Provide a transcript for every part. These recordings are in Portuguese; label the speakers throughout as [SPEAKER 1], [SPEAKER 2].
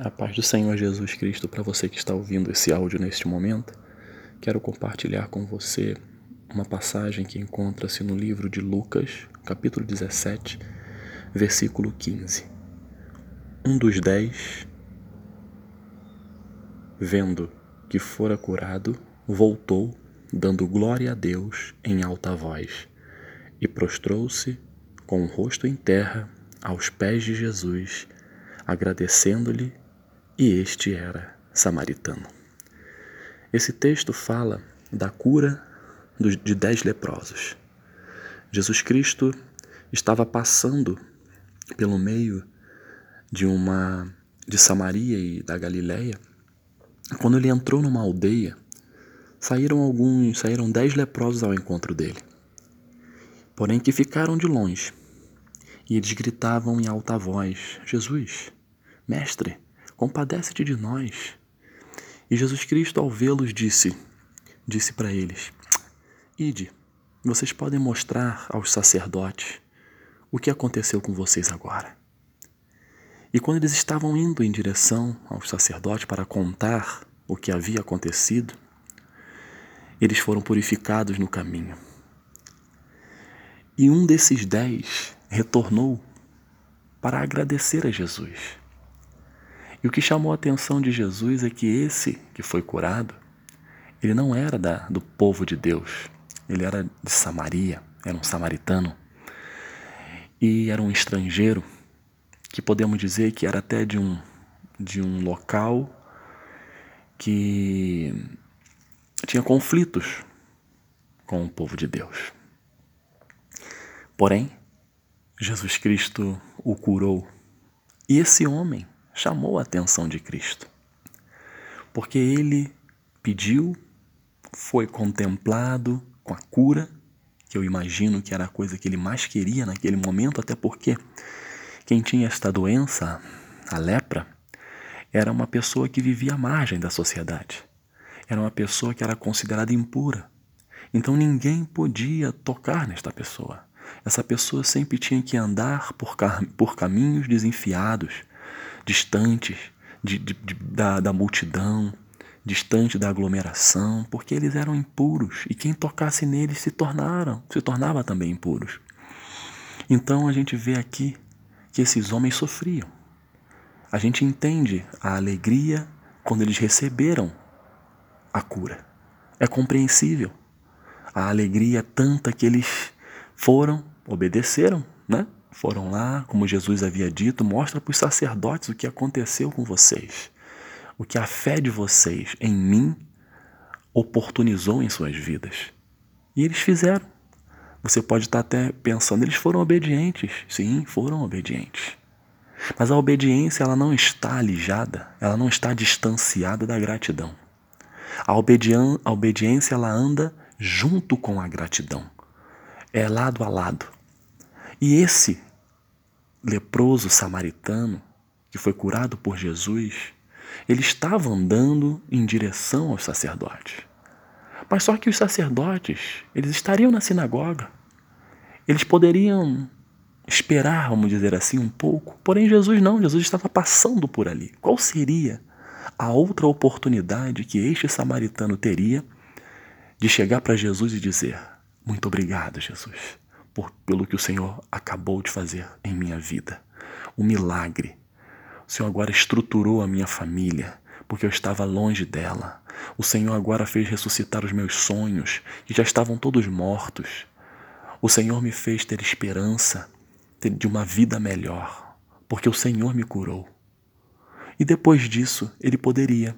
[SPEAKER 1] A paz do Senhor Jesus Cristo para você que está ouvindo esse áudio neste momento. Quero compartilhar com você uma passagem que encontra-se no livro de Lucas, capítulo 17, versículo 15. Um dos dez, vendo que fora curado, voltou, dando glória a Deus em alta voz, e prostrou-se com o rosto em terra aos pés de Jesus, agradecendo-lhe e este era samaritano. Esse texto fala da cura de dez leprosos. Jesus Cristo estava passando pelo meio de uma de Samaria e da Galileia. Quando ele entrou numa aldeia, saíram alguns, saíram dez leprosos ao encontro dele. Porém que ficaram de longe. E eles gritavam em alta voz: Jesus, mestre, compadece-te de nós. E Jesus Cristo, ao vê-los, disse, disse para eles: Ide, vocês podem mostrar aos sacerdotes o que aconteceu com vocês agora. E quando eles estavam indo em direção aos sacerdotes para contar o que havia acontecido, eles foram purificados no caminho. E um desses dez retornou para agradecer a Jesus. E o que chamou a atenção de Jesus é que esse que foi curado, ele não era da, do povo de Deus, ele era de Samaria, era um samaritano. E era um estrangeiro, que podemos dizer que era até de um, de um local que tinha conflitos com o povo de Deus. Porém, Jesus Cristo o curou. E esse homem chamou a atenção de Cristo. Porque ele pediu, foi contemplado com a cura, que eu imagino que era a coisa que ele mais queria naquele momento, até porque quem tinha esta doença, a lepra, era uma pessoa que vivia à margem da sociedade. Era uma pessoa que era considerada impura. Então ninguém podia tocar nesta pessoa. Essa pessoa sempre tinha que andar por, por caminhos desenfiados, distantes de, de, de, da, da multidão, distante da aglomeração, porque eles eram impuros e quem tocasse neles se tornaram, se tornava também impuros. Então a gente vê aqui que esses homens sofriam. A gente entende a alegria quando eles receberam a cura. É compreensível. A alegria tanta que eles foram, obedeceram, né? Foram lá, como Jesus havia dito, mostra para os sacerdotes o que aconteceu com vocês, o que a fé de vocês em mim oportunizou em suas vidas. E eles fizeram. Você pode estar até pensando, eles foram obedientes. Sim, foram obedientes. Mas a obediência ela não está alijada, ela não está distanciada da gratidão. A, a obediência ela anda junto com a gratidão. É lado a lado. E esse leproso samaritano, que foi curado por Jesus, ele estava andando em direção aos sacerdotes. Mas só que os sacerdotes, eles estariam na sinagoga. Eles poderiam esperar, vamos dizer assim, um pouco. Porém, Jesus não, Jesus estava passando por ali. Qual seria a outra oportunidade que este samaritano teria de chegar para Jesus e dizer: Muito obrigado, Jesus por, pelo que o Senhor acabou de fazer em minha vida. Um milagre. O Senhor agora estruturou a minha família, porque eu estava longe dela. O Senhor agora fez ressuscitar os meus sonhos, que já estavam todos mortos. O Senhor me fez ter esperança de uma vida melhor, porque o Senhor me curou. E depois disso, ele poderia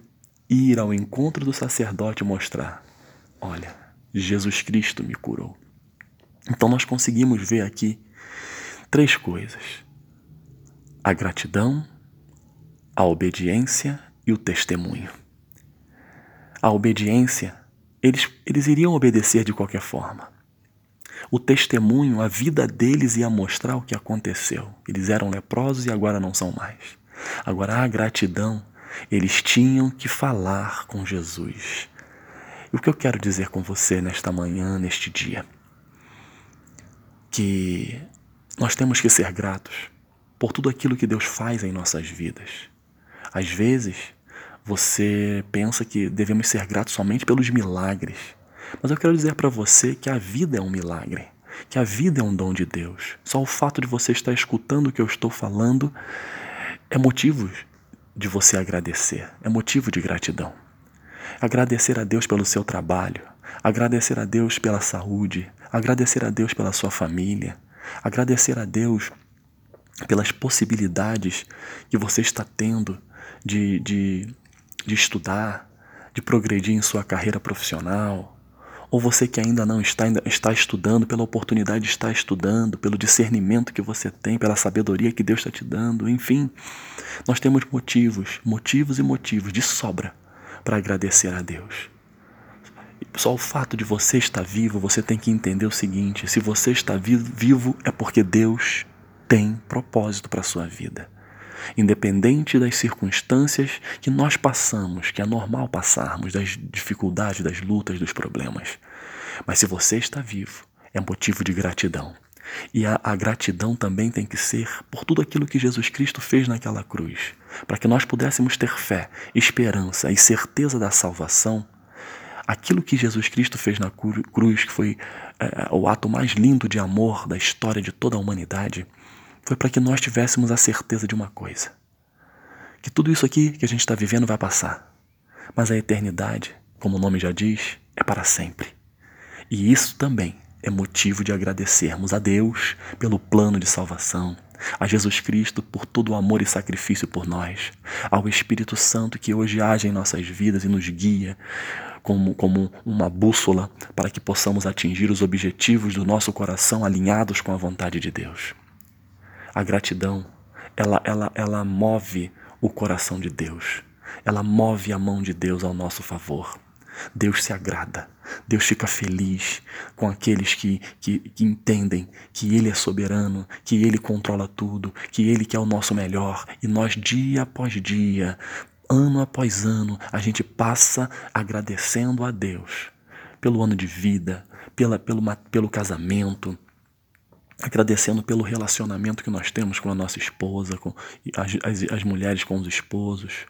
[SPEAKER 1] ir ao encontro do sacerdote e mostrar: Olha, Jesus Cristo me curou. Então nós conseguimos ver aqui três coisas: a gratidão, a obediência e o testemunho. A obediência, eles, eles iriam obedecer de qualquer forma. O testemunho, a vida deles ia mostrar o que aconteceu. Eles eram leprosos e agora não são mais. Agora, a gratidão, eles tinham que falar com Jesus. E o que eu quero dizer com você nesta manhã, neste dia? Que nós temos que ser gratos por tudo aquilo que Deus faz em nossas vidas. Às vezes, você pensa que devemos ser gratos somente pelos milagres. Mas eu quero dizer para você que a vida é um milagre, que a vida é um dom de Deus. Só o fato de você estar escutando o que eu estou falando é motivo de você agradecer, é motivo de gratidão. Agradecer a Deus pelo seu trabalho, agradecer a Deus pela saúde, agradecer a Deus pela sua família, agradecer a Deus pelas possibilidades que você está tendo de, de, de estudar, de progredir em sua carreira profissional, ou você que ainda não está, ainda está estudando, pela oportunidade de estar estudando, pelo discernimento que você tem, pela sabedoria que Deus está te dando, enfim, nós temos motivos, motivos e motivos de sobra para agradecer a Deus. Só o fato de você estar vivo, você tem que entender o seguinte: se você está vivo, é porque Deus tem propósito para a sua vida. Independente das circunstâncias que nós passamos, que é normal passarmos, das dificuldades, das lutas, dos problemas. Mas se você está vivo, é motivo de gratidão. E a, a, gratidão também tem que ser por tudo aquilo que Jesus Cristo fez naquela cruz, para que nós pudéssemos ter fé, esperança e certeza da salvação. Aquilo que Jesus Cristo fez na cruz, que foi é, o ato mais lindo de amor da história de toda a humanidade, foi para que nós tivéssemos a certeza de uma coisa: que tudo isso aqui que a gente está vivendo vai passar, mas a eternidade, como o nome já diz, é para sempre. E isso também é motivo de agradecermos a Deus pelo plano de salvação, a Jesus Cristo por todo o amor e sacrifício por nós, ao Espírito Santo que hoje age em nossas vidas e nos guia como, como uma bússola para que possamos atingir os objetivos do nosso coração alinhados com a vontade de Deus. A gratidão, ela, ela, ela move o coração de Deus. Ela move a mão de Deus ao nosso favor. Deus se agrada, Deus fica feliz com aqueles que, que, que, entendem que Ele é soberano, que Ele controla tudo, que Ele quer o nosso melhor. E nós, dia após dia, ano após ano, a gente passa agradecendo a Deus pelo ano de vida, pela, pelo, pelo casamento, agradecendo pelo relacionamento que nós temos com a nossa esposa, com as, as, as mulheres com os esposos,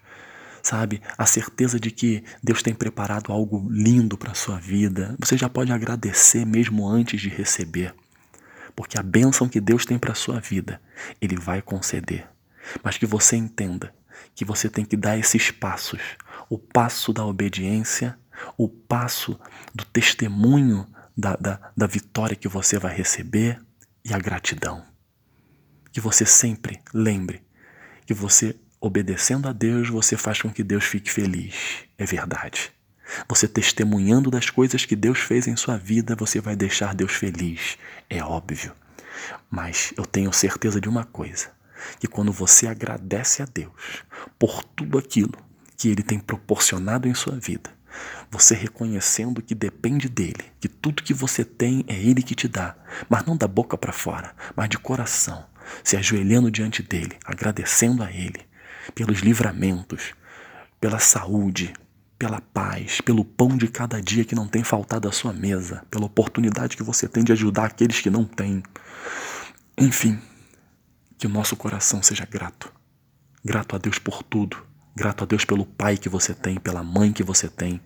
[SPEAKER 1] sabe? A certeza de que Deus tem preparado algo lindo para a sua vida. Você já pode agradecer mesmo antes de receber, porque a bênção que Deus tem para a sua vida, Ele vai conceder. Mas que você entenda que você tem que dar esses passos o passo da obediência, o passo do testemunho da, da, da vitória que você vai receber e a gratidão. Que você sempre lembre que você, obedecendo a Deus, você faz com que Deus fique feliz. É verdade. Você testemunhando das coisas que Deus fez em sua vida, você vai deixar Deus feliz. É óbvio. Mas eu tenho certeza de uma coisa: que quando você agradece a Deus por tudo aquilo que Ele tem proporcionado em sua vida, você reconhecendo que depende dele, que tudo que você tem é ele que te dá, mas não da boca para fora, mas de coração, se ajoelhando diante dele, agradecendo a ele pelos livramentos, pela saúde, pela paz, pelo pão de cada dia que não tem faltado à sua mesa, pela oportunidade que você tem de ajudar aqueles que não têm. Enfim, que o nosso coração seja grato. Grato a Deus por tudo. Grato a Deus pelo pai que você tem, pela mãe que você tem,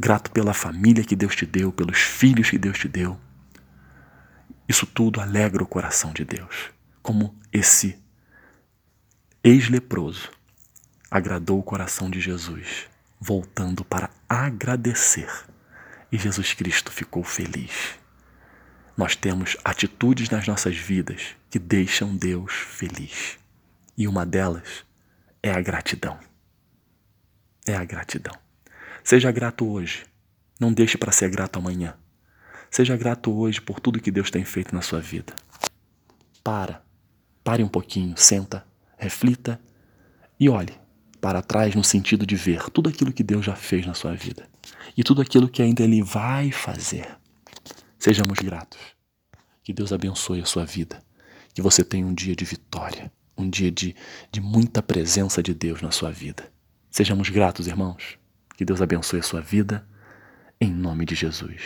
[SPEAKER 1] grato pela família que Deus te deu, pelos filhos que Deus te deu. Isso tudo alegra o coração de Deus, como esse ex-leproso agradou o coração de Jesus, voltando para agradecer. E Jesus Cristo ficou feliz. Nós temos atitudes nas nossas vidas que deixam Deus feliz. E uma delas é a gratidão. É a gratidão. Seja grato hoje. Não deixe para ser grato amanhã. Seja grato hoje por tudo que Deus tem feito na sua vida. Para. Pare um pouquinho, senta, reflita e olhe para trás no sentido de ver tudo aquilo que Deus já fez na sua vida e tudo aquilo que ainda Ele vai fazer. Sejamos gratos. Que Deus abençoe a sua vida. Que você tenha um dia de vitória, um dia de, de muita presença de Deus na sua vida. Sejamos gratos, irmãos. Que Deus abençoe a sua vida, em nome de Jesus.